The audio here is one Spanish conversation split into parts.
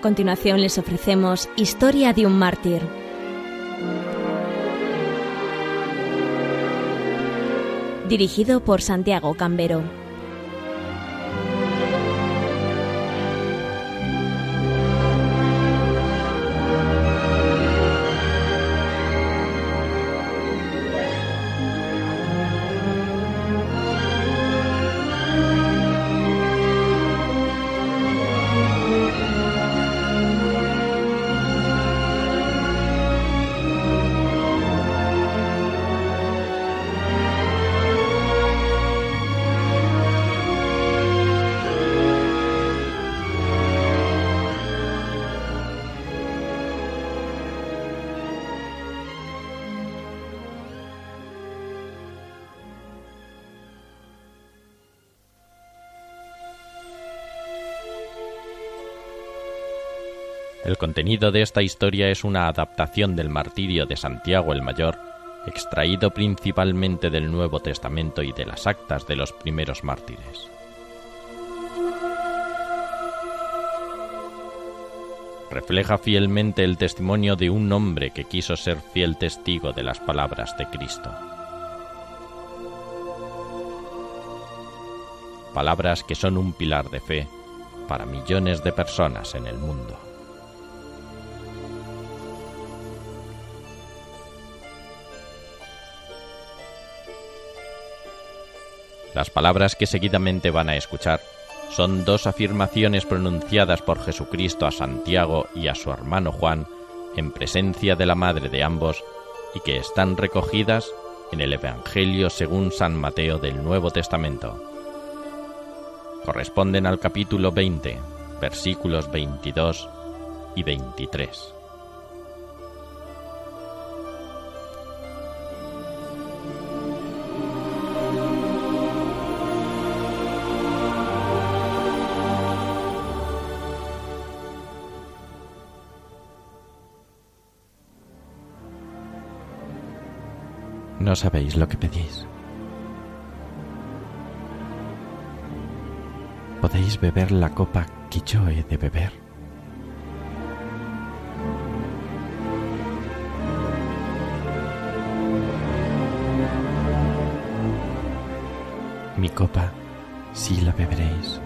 A continuación les ofrecemos Historia de un mártir. Dirigido por Santiago Cambero. El contenido de esta historia es una adaptación del martirio de Santiago el Mayor, extraído principalmente del Nuevo Testamento y de las actas de los primeros mártires. Refleja fielmente el testimonio de un hombre que quiso ser fiel testigo de las palabras de Cristo. Palabras que son un pilar de fe para millones de personas en el mundo. Las palabras que seguidamente van a escuchar son dos afirmaciones pronunciadas por Jesucristo a Santiago y a su hermano Juan en presencia de la madre de ambos y que están recogidas en el Evangelio según San Mateo del Nuevo Testamento. Corresponden al capítulo 20, versículos 22 y 23. No sabéis lo que pedís. ¿Podéis beber la copa que yo he de beber? Mi copa sí la beberéis.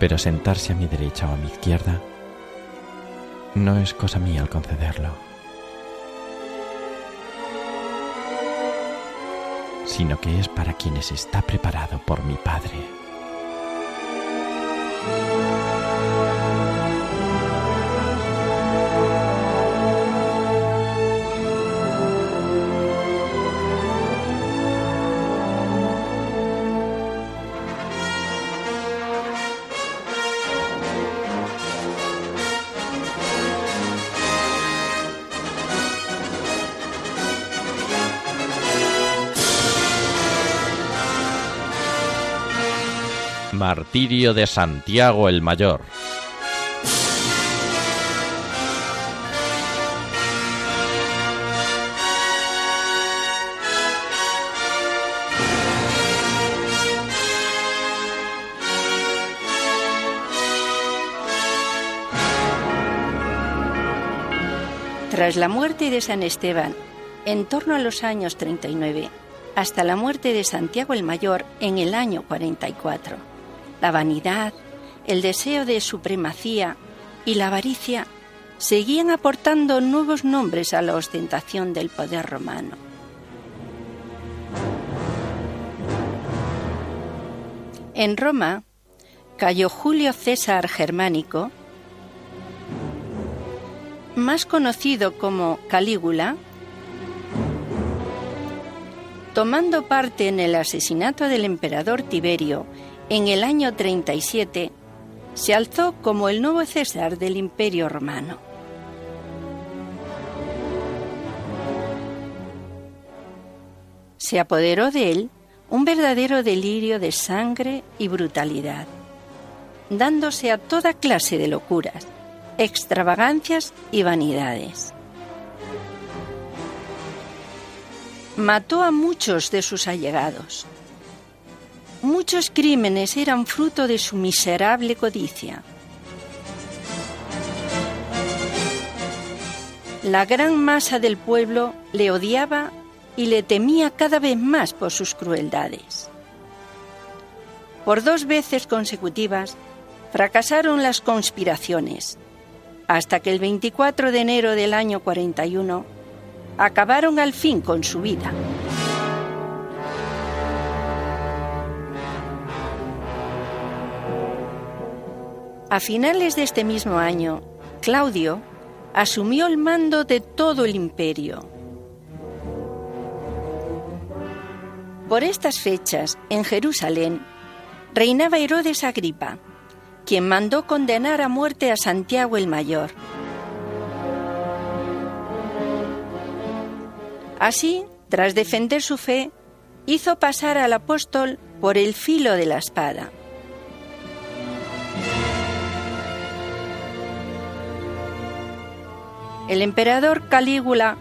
Pero sentarse a mi derecha o a mi izquierda no es cosa mía al concederlo, sino que es para quienes está preparado por mi Padre. Martirio de Santiago el Mayor. Tras la muerte de San Esteban, en torno a los años 39, hasta la muerte de Santiago el Mayor en el año 44, la vanidad, el deseo de supremacía y la avaricia seguían aportando nuevos nombres a la ostentación del poder romano. En Roma cayó Julio César Germánico, más conocido como Calígula, tomando parte en el asesinato del emperador Tiberio en el año 37, se alzó como el nuevo César del Imperio Romano. Se apoderó de él un verdadero delirio de sangre y brutalidad, dándose a toda clase de locuras, extravagancias y vanidades. Mató a muchos de sus allegados, muchos crímenes eran fruto de su miserable codicia. La gran masa del pueblo le odiaba y le temía cada vez más por sus crueldades. Por dos veces consecutivas fracasaron las conspiraciones, hasta que el 24 de enero del año 41 acabaron al fin con su vida. A finales de este mismo año, Claudio asumió el mando de todo el imperio. Por estas fechas, en Jerusalén, reinaba Herodes Agripa, quien mandó condenar a muerte a Santiago el Mayor. Así, tras defender su fe, hizo pasar al apóstol por el filo de la espada. El emperador Calígula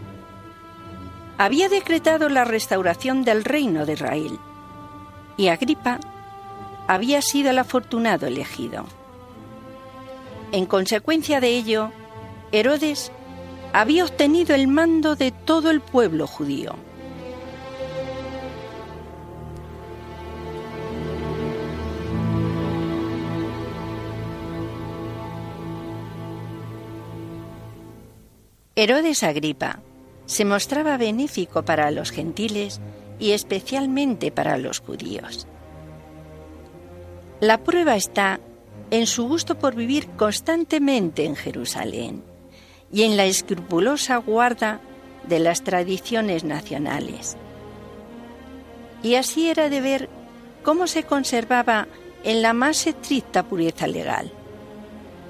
había decretado la restauración del reino de Israel y Agripa había sido el afortunado elegido. En consecuencia de ello, Herodes había obtenido el mando de todo el pueblo judío. Herodes Agripa se mostraba benéfico para los gentiles y especialmente para los judíos. La prueba está en su gusto por vivir constantemente en Jerusalén y en la escrupulosa guarda de las tradiciones nacionales. Y así era de ver cómo se conservaba en la más estricta pureza legal,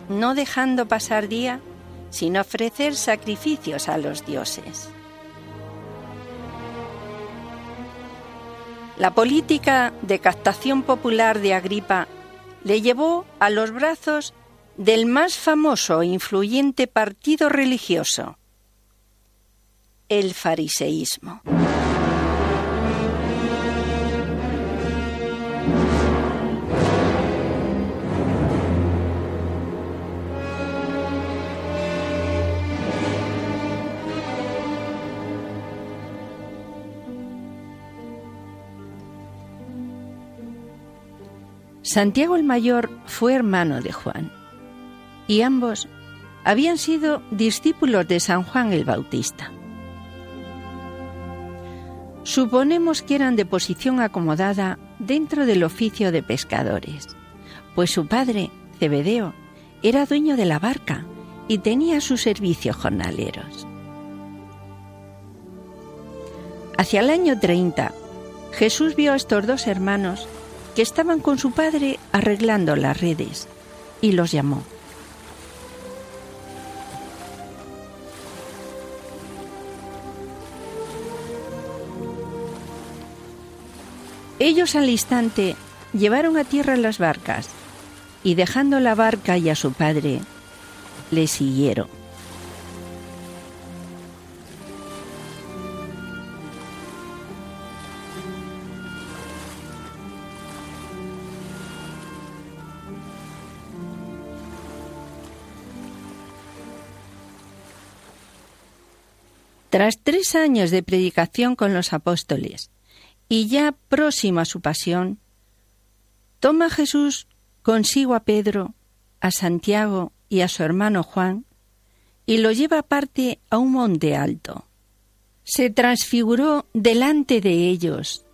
no dejando pasar día sin ofrecer sacrificios a los dioses. La política de captación popular de Agripa le llevó a los brazos del más famoso e influyente partido religioso, el fariseísmo. Santiago el Mayor fue hermano de Juan y ambos habían sido discípulos de San Juan el Bautista. Suponemos que eran de posición acomodada dentro del oficio de pescadores, pues su padre, Cebedeo, era dueño de la barca y tenía sus servicios jornaleros. Hacia el año 30, Jesús vio a estos dos hermanos que estaban con su padre arreglando las redes y los llamó. Ellos al instante llevaron a tierra las barcas y dejando la barca y a su padre, le siguieron. Tras tres años de predicación con los apóstoles y ya próximo a su pasión, toma Jesús consigo a Pedro, a Santiago y a su hermano Juan y lo lleva aparte a un monte alto. Se transfiguró delante de ellos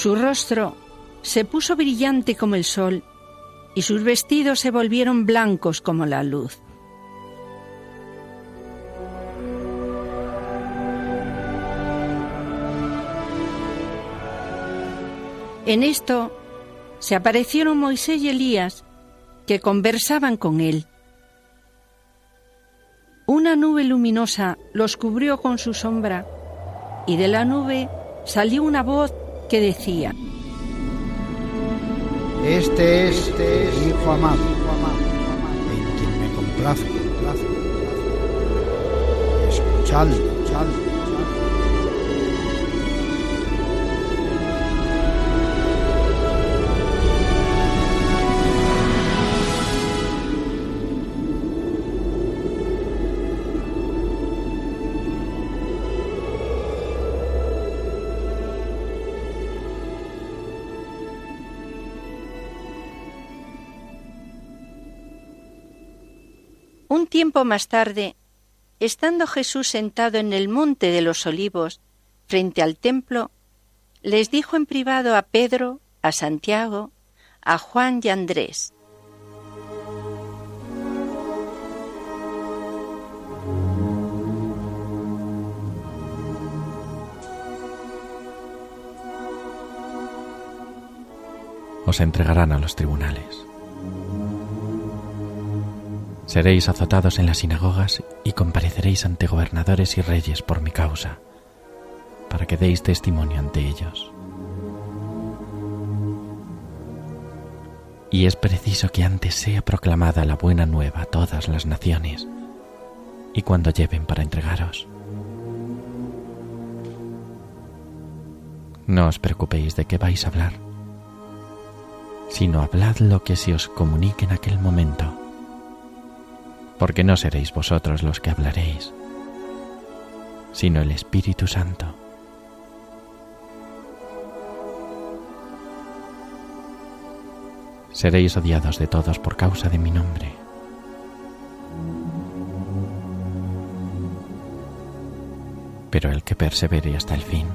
Su rostro se puso brillante como el sol y sus vestidos se volvieron blancos como la luz. En esto se aparecieron Moisés y Elías que conversaban con él. Una nube luminosa los cubrió con su sombra y de la nube salió una voz que decía, Este es, este es mi hijo amado, en quien me complace, complace, complace. escuchadlo, escuchadlo. Un tiempo más tarde, estando Jesús sentado en el monte de los olivos, frente al templo, les dijo en privado a Pedro, a Santiago, a Juan y a Andrés, Os entregarán a los tribunales Seréis azotados en las sinagogas y compareceréis ante gobernadores y reyes por mi causa, para que deis testimonio ante ellos. Y es preciso que antes sea proclamada la buena nueva a todas las naciones, y cuando lleven para entregaros. No os preocupéis de qué vais a hablar, sino hablad lo que se os comunique en aquel momento porque no seréis vosotros los que hablaréis, sino el Espíritu Santo. Seréis odiados de todos por causa de mi nombre. Pero el que persevere hasta el fin,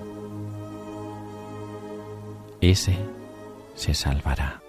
ese se salvará.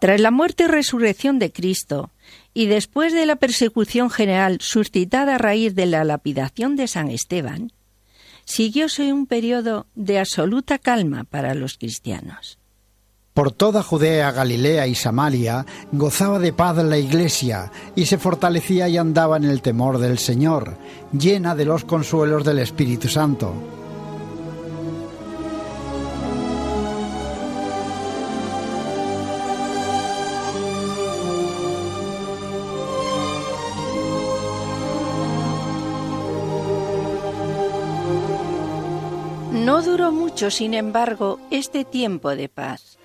Tras la muerte y resurrección de Cristo, y después de la persecución general suscitada a raíz de la lapidación de San Esteban, siguióse un periodo de absoluta calma para los cristianos. Por toda Judea, Galilea y Samaria gozaba de paz la iglesia y se fortalecía y andaba en el temor del Señor, llena de los consuelos del Espíritu Santo. Sin embargo, este tiempo de paz.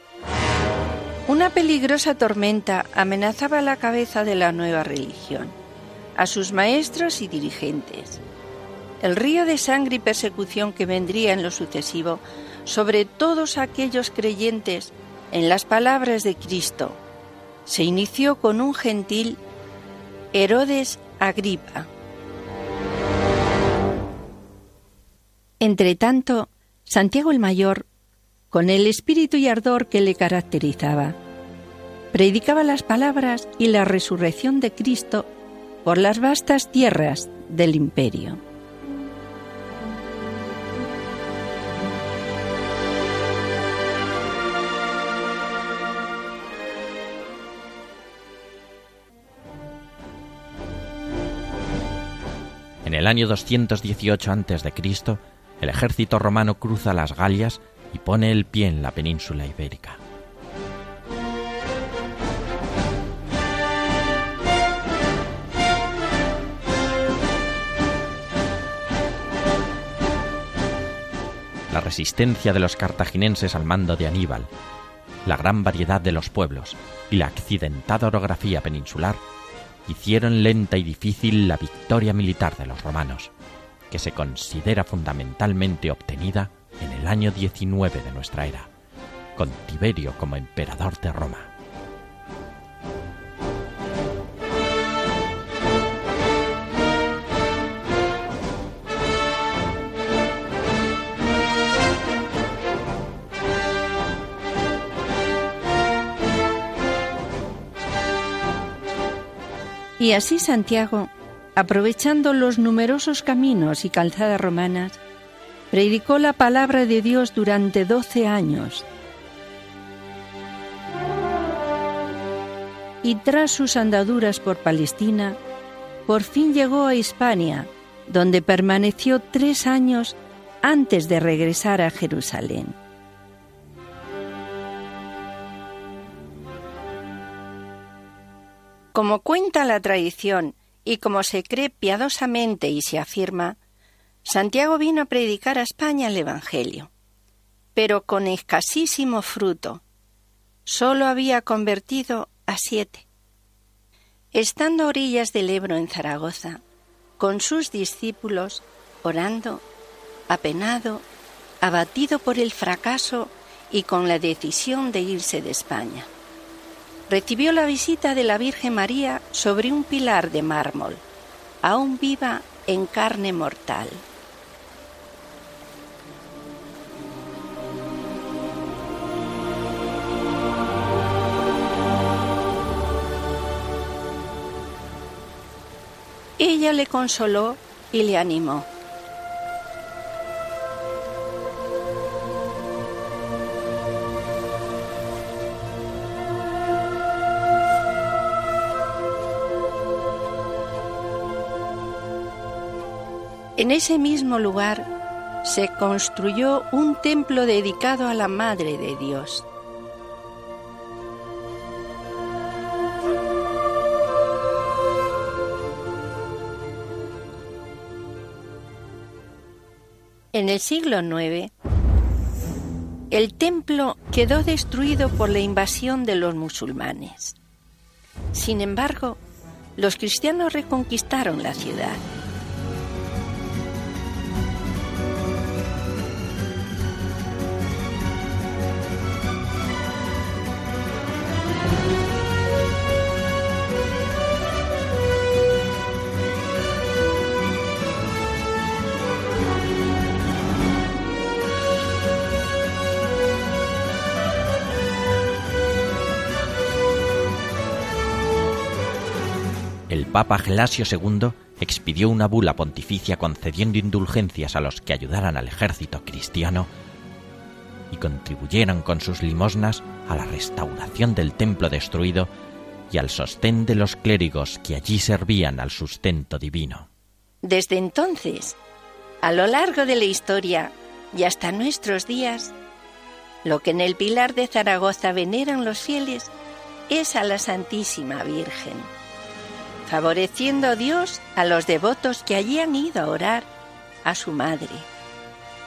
Una peligrosa tormenta amenazaba la cabeza de la nueva religión, a sus maestros y dirigentes. El río de sangre y persecución que vendría en lo sucesivo sobre todos aquellos creyentes en las palabras de Cristo se inició con un gentil Herodes Agripa. Entretanto, Santiago el Mayor, con el espíritu y ardor que le caracterizaba, predicaba las palabras y la resurrección de Cristo por las vastas tierras del imperio. En el año 218 a.C., el ejército romano cruza las Galias y pone el pie en la península ibérica. la resistencia de los cartagineses al mando de Aníbal, la gran variedad de los pueblos y la accidentada orografía peninsular hicieron lenta y difícil la victoria militar de los romanos, que se considera fundamentalmente obtenida en el año 19 de nuestra era, con Tiberio como emperador de Roma. Y así Santiago, aprovechando los numerosos caminos y calzadas romanas, predicó la palabra de Dios durante doce años. Y tras sus andaduras por Palestina, por fin llegó a Hispania, donde permaneció tres años antes de regresar a Jerusalén. Como cuenta la tradición y como se cree piadosamente y se afirma, Santiago vino a predicar a España el Evangelio, pero con escasísimo fruto. Solo había convertido a siete. Estando a orillas del Ebro en Zaragoza, con sus discípulos, orando, apenado, abatido por el fracaso y con la decisión de irse de España recibió la visita de la Virgen María sobre un pilar de mármol, aún viva en carne mortal. Ella le consoló y le animó. En ese mismo lugar se construyó un templo dedicado a la Madre de Dios. En el siglo IX, el templo quedó destruido por la invasión de los musulmanes. Sin embargo, los cristianos reconquistaron la ciudad. Papa Gelasio II expidió una bula pontificia concediendo indulgencias a los que ayudaran al ejército cristiano y contribuyeran con sus limosnas a la restauración del templo destruido y al sostén de los clérigos que allí servían al sustento divino. Desde entonces, a lo largo de la historia y hasta nuestros días, lo que en el Pilar de Zaragoza veneran los fieles es a la Santísima Virgen favoreciendo Dios a los devotos que allí han ido a orar a su madre,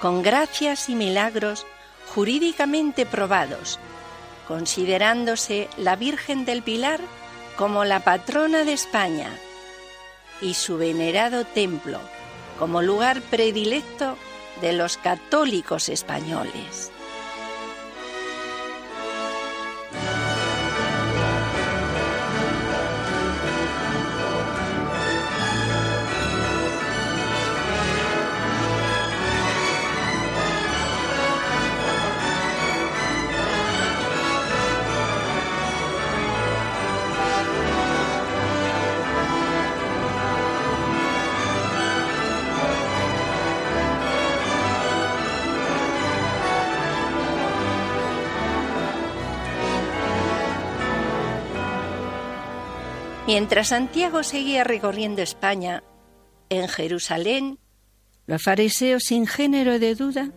con gracias y milagros jurídicamente probados, considerándose la Virgen del Pilar como la patrona de España y su venerado templo como lugar predilecto de los católicos españoles. Mientras Santiago seguía recorriendo España, en Jerusalén, los fariseos sin género de duda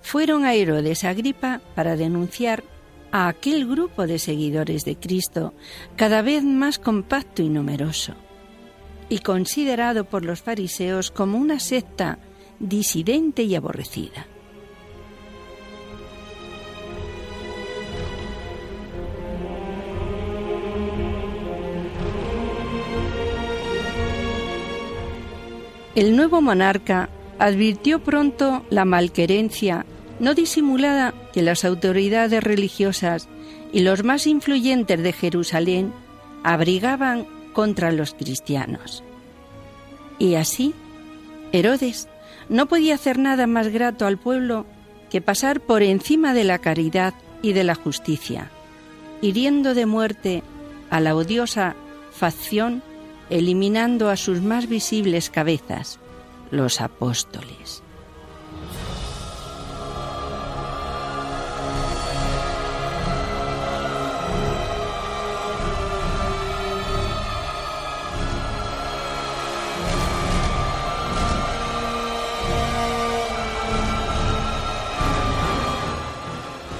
fueron a Herodes Agripa para denunciar a aquel grupo de seguidores de Cristo cada vez más compacto y numeroso, y considerado por los fariseos como una secta disidente y aborrecida. El nuevo monarca advirtió pronto la malquerencia no disimulada que las autoridades religiosas y los más influyentes de Jerusalén abrigaban contra los cristianos. Y así, Herodes no podía hacer nada más grato al pueblo que pasar por encima de la caridad y de la justicia, hiriendo de muerte a la odiosa facción, eliminando a sus más visibles cabezas, los apóstoles.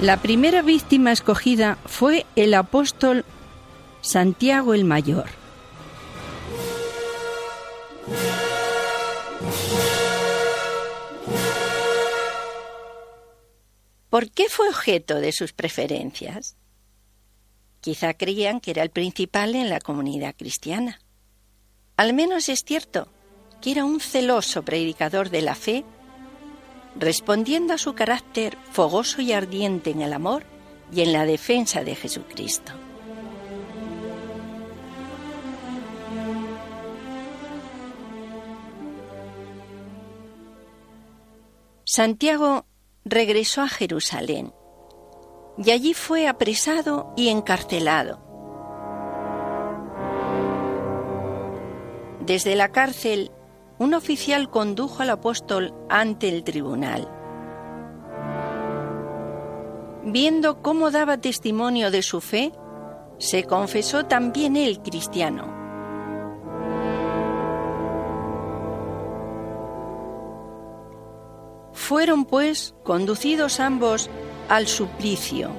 La primera víctima escogida fue el apóstol Santiago el Mayor. ¿Por qué fue objeto de sus preferencias? Quizá creían que era el principal en la comunidad cristiana. Al menos es cierto que era un celoso predicador de la fe respondiendo a su carácter fogoso y ardiente en el amor y en la defensa de Jesucristo. Santiago regresó a Jerusalén y allí fue apresado y encarcelado. Desde la cárcel un oficial condujo al apóstol ante el tribunal. Viendo cómo daba testimonio de su fe, se confesó también él cristiano. Fueron pues conducidos ambos al suplicio.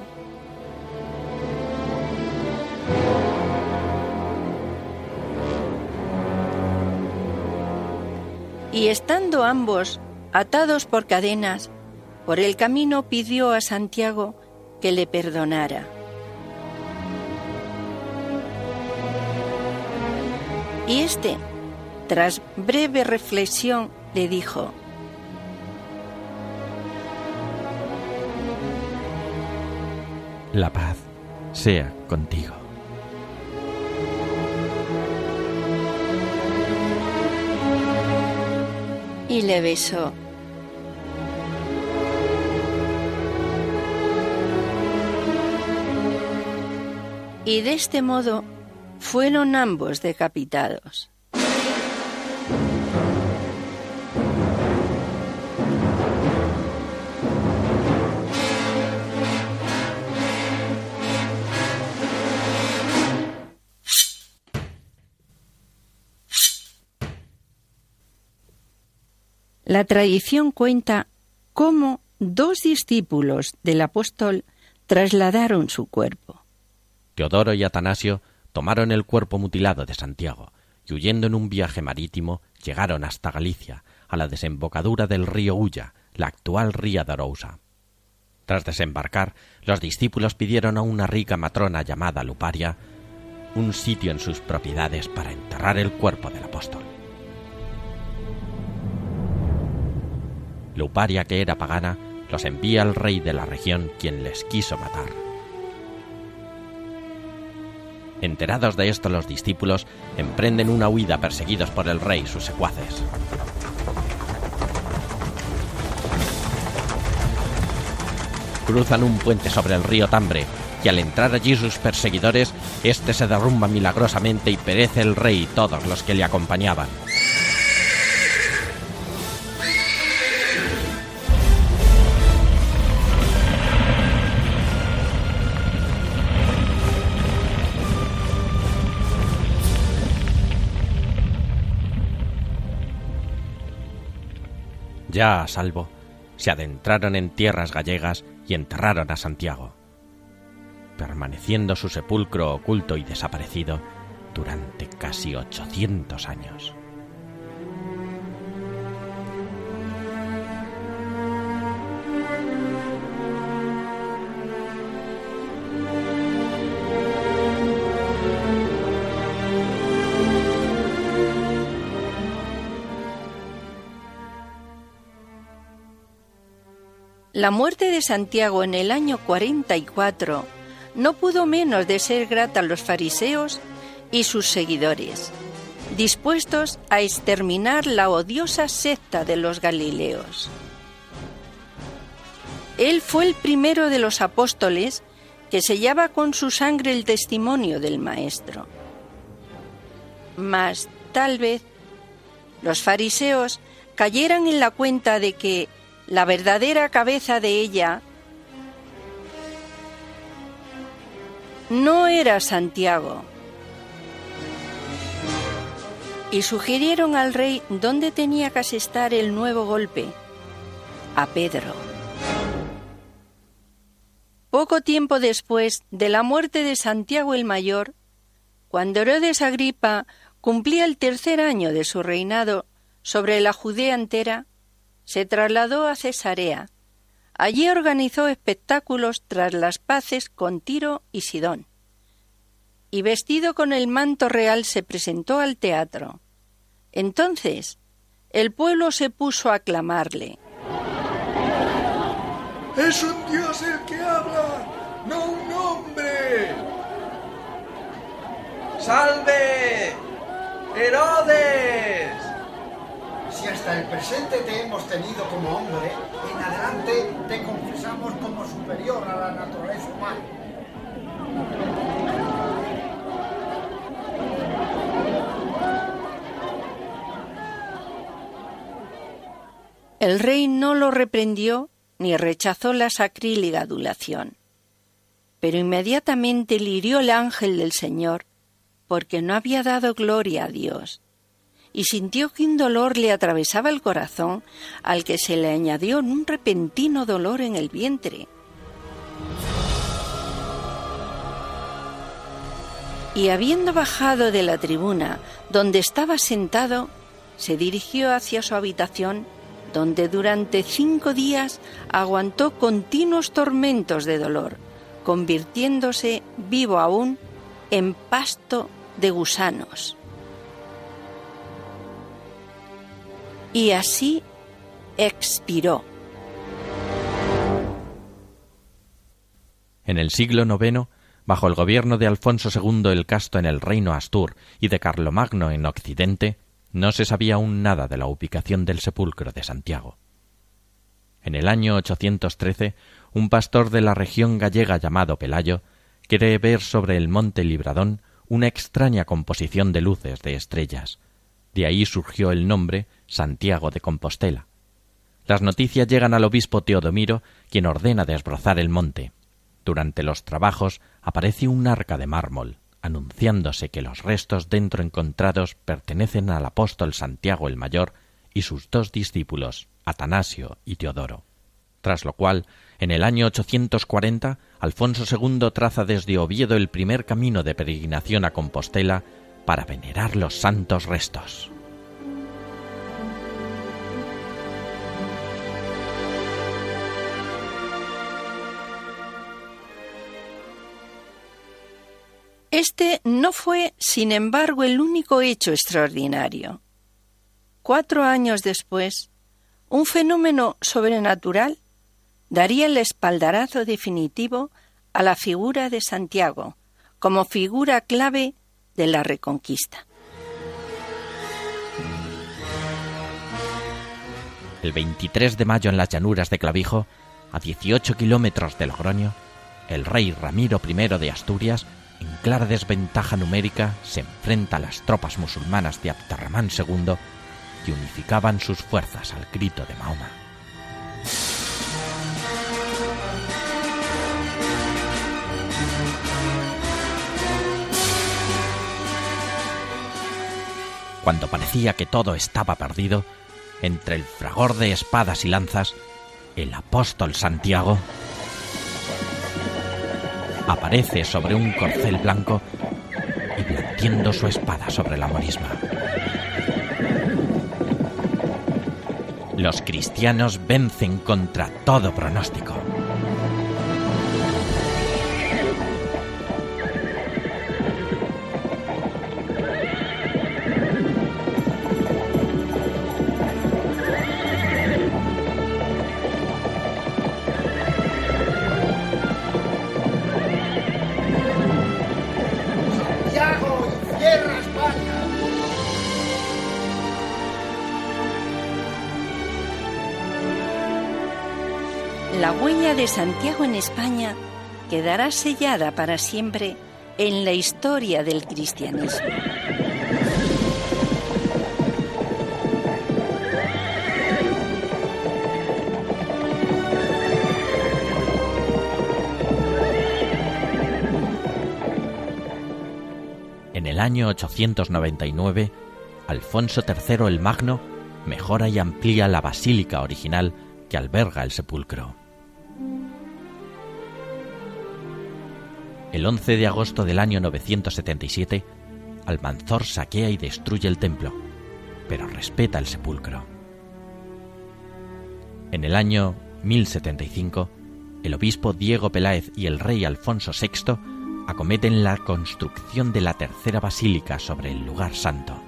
y estando ambos atados por cadenas, por el camino pidió a Santiago que le perdonara. Y éste, tras breve reflexión, le dijo, La paz sea contigo. y le besó. Y de este modo fueron ambos decapitados. La tradición cuenta cómo dos discípulos del apóstol trasladaron su cuerpo. Teodoro y Atanasio tomaron el cuerpo mutilado de Santiago y huyendo en un viaje marítimo llegaron hasta Galicia, a la desembocadura del río Ulla, la actual ría de Arousa. Tras desembarcar, los discípulos pidieron a una rica matrona llamada Luparia un sitio en sus propiedades para enterrar el cuerpo del apóstol. Luparia, que era pagana, los envía al rey de la región, quien les quiso matar. Enterados de esto, los discípulos emprenden una huida perseguidos por el rey y sus secuaces. Cruzan un puente sobre el río Tambre, y al entrar allí sus perseguidores, éste se derrumba milagrosamente y perece el rey y todos los que le acompañaban. Ya a salvo, se adentraron en tierras gallegas y enterraron a Santiago, permaneciendo su sepulcro oculto y desaparecido durante casi 800 años. La muerte de Santiago en el año 44 no pudo menos de ser grata a los fariseos y sus seguidores, dispuestos a exterminar la odiosa secta de los Galileos. Él fue el primero de los apóstoles que sellaba con su sangre el testimonio del Maestro. Mas tal vez los fariseos cayeran en la cuenta de que la verdadera cabeza de ella no era Santiago. Y sugirieron al rey dónde tenía que asestar el nuevo golpe, a Pedro. Poco tiempo después de la muerte de Santiago el Mayor, cuando Herodes Agripa cumplía el tercer año de su reinado sobre la Judea entera, se trasladó a Cesarea. Allí organizó espectáculos tras las paces con Tiro y Sidón. Y vestido con el manto real se presentó al teatro. Entonces el pueblo se puso a aclamarle. Es un dios el que habla, no un hombre. ¡Salve! ¡Herodes! Si hasta el presente te hemos tenido como hombre, en adelante te confesamos como superior a la naturaleza humana. El rey no lo reprendió ni rechazó la sacrílega adulación, pero inmediatamente le hirió el ángel del Señor porque no había dado gloria a Dios y sintió que un dolor le atravesaba el corazón al que se le añadió un repentino dolor en el vientre. Y habiendo bajado de la tribuna donde estaba sentado, se dirigió hacia su habitación, donde durante cinco días aguantó continuos tormentos de dolor, convirtiéndose vivo aún en pasto de gusanos. Y así expiró. En el siglo IX, bajo el gobierno de Alfonso II el Casto en el reino Astur y de Carlomagno en Occidente, no se sabía aún nada de la ubicación del sepulcro de Santiago. En el año 813, un pastor de la región gallega llamado Pelayo quiere ver sobre el monte Libradón una extraña composición de luces de estrellas. De ahí surgió el nombre Santiago de Compostela. Las noticias llegan al obispo Teodomiro, quien ordena desbrozar el monte. Durante los trabajos aparece un arca de mármol, anunciándose que los restos dentro encontrados pertenecen al apóstol Santiago el Mayor y sus dos discípulos, Atanasio y Teodoro. Tras lo cual, en el año 840, Alfonso II traza desde Oviedo el primer camino de peregrinación a Compostela para venerar los santos restos. Este no fue, sin embargo, el único hecho extraordinario. Cuatro años después, un fenómeno sobrenatural daría el espaldarazo definitivo a la figura de Santiago como figura clave de la Reconquista. El 23 de mayo en las llanuras de Clavijo, a 18 kilómetros de Logroño, el rey Ramiro I de Asturias en clara desventaja numérica, se enfrenta a las tropas musulmanas de Abderramán II que unificaban sus fuerzas al grito de Mahoma. Cuando parecía que todo estaba perdido, entre el fragor de espadas y lanzas, el apóstol Santiago aparece sobre un corcel blanco y blandiendo su espada sobre la morisma. Los cristianos vencen contra todo pronóstico. Santiago en España quedará sellada para siempre en la historia del cristianismo. En el año 899, Alfonso III el Magno mejora y amplía la basílica original que alberga el sepulcro. El 11 de agosto del año 977, Almanzor saquea y destruye el templo, pero respeta el sepulcro. En el año 1075, el obispo Diego Peláez y el rey Alfonso VI acometen la construcción de la tercera basílica sobre el lugar santo.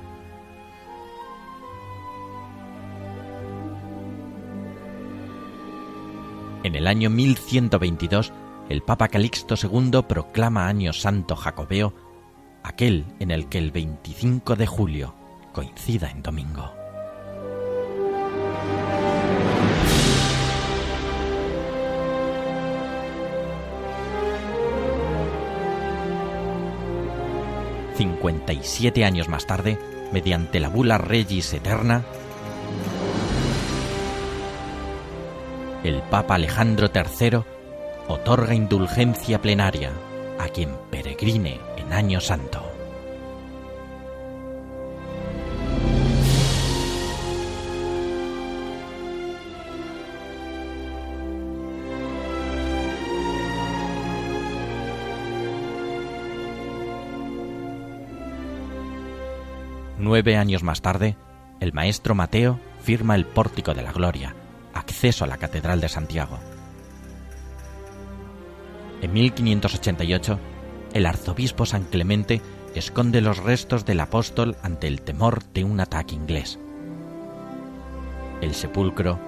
En el año 1122, el Papa Calixto II proclama Año Santo Jacobeo, aquel en el que el 25 de julio coincida en domingo. ...57 años más tarde, mediante la bula Regis Eterna, el Papa Alejandro III otorga indulgencia plenaria a quien peregrine en Año Santo. Nueve años más tarde, el maestro Mateo firma el Pórtico de la Gloria, acceso a la Catedral de Santiago. En 1588, el arzobispo San Clemente esconde los restos del apóstol ante el temor de un ataque inglés. El sepulcro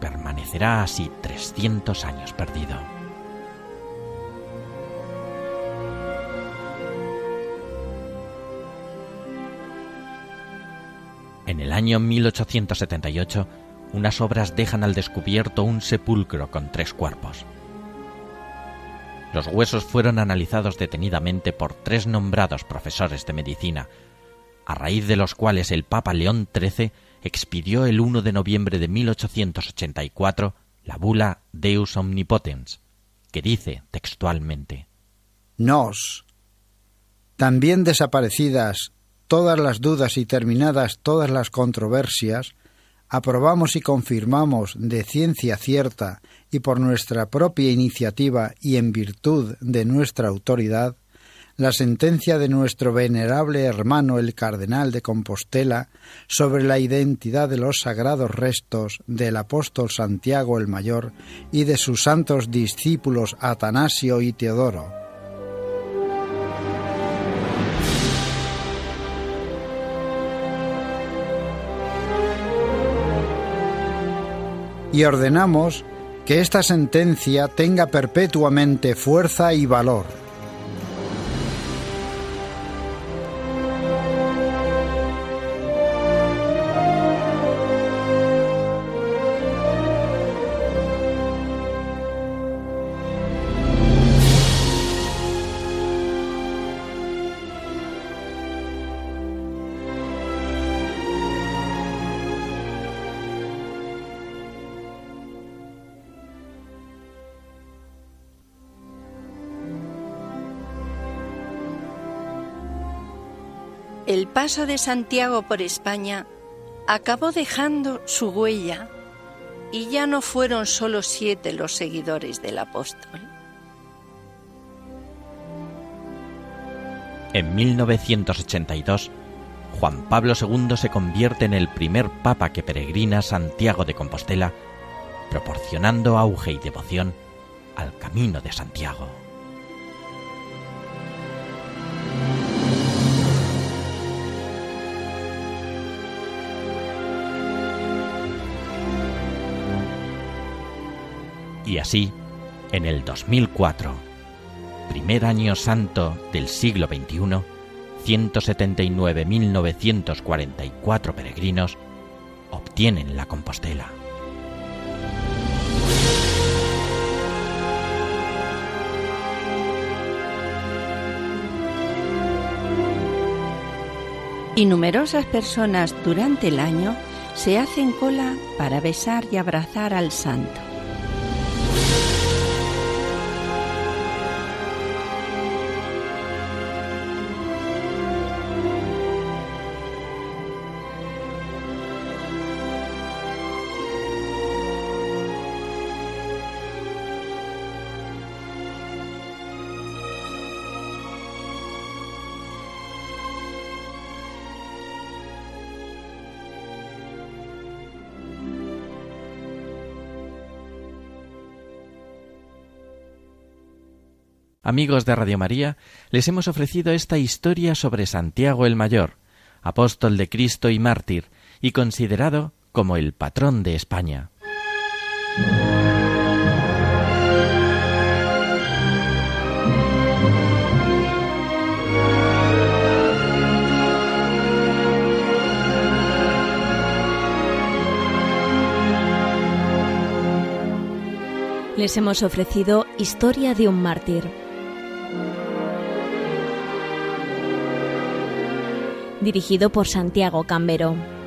permanecerá así 300 años perdido. En el año 1878, unas obras dejan al descubierto un sepulcro con tres cuerpos. Los huesos fueron analizados detenidamente por tres nombrados profesores de medicina, a raíz de los cuales el Papa León XIII expidió el 1 de noviembre de 1884 la bula Deus Omnipotens, que dice textualmente Nos, también desaparecidas todas las dudas y terminadas todas las controversias, aprobamos y confirmamos de ciencia cierta y por nuestra propia iniciativa y en virtud de nuestra autoridad, la sentencia de nuestro venerable hermano el cardenal de Compostela sobre la identidad de los sagrados restos del apóstol Santiago el Mayor y de sus santos discípulos Atanasio y Teodoro, y ordenamos que esta sentencia tenga perpetuamente fuerza y valor. El paso de Santiago por España acabó dejando su huella y ya no fueron solo siete los seguidores del apóstol. En 1982, Juan Pablo II se convierte en el primer papa que peregrina Santiago de Compostela, proporcionando auge y devoción al camino de Santiago. Y así, en el 2004, primer año santo del siglo XXI, 179.944 peregrinos obtienen la Compostela. Y numerosas personas durante el año se hacen cola para besar y abrazar al santo. Amigos de Radio María, les hemos ofrecido esta historia sobre Santiago el Mayor, apóstol de Cristo y mártir, y considerado como el patrón de España. Les hemos ofrecido Historia de un mártir dirigido por Santiago Cambero.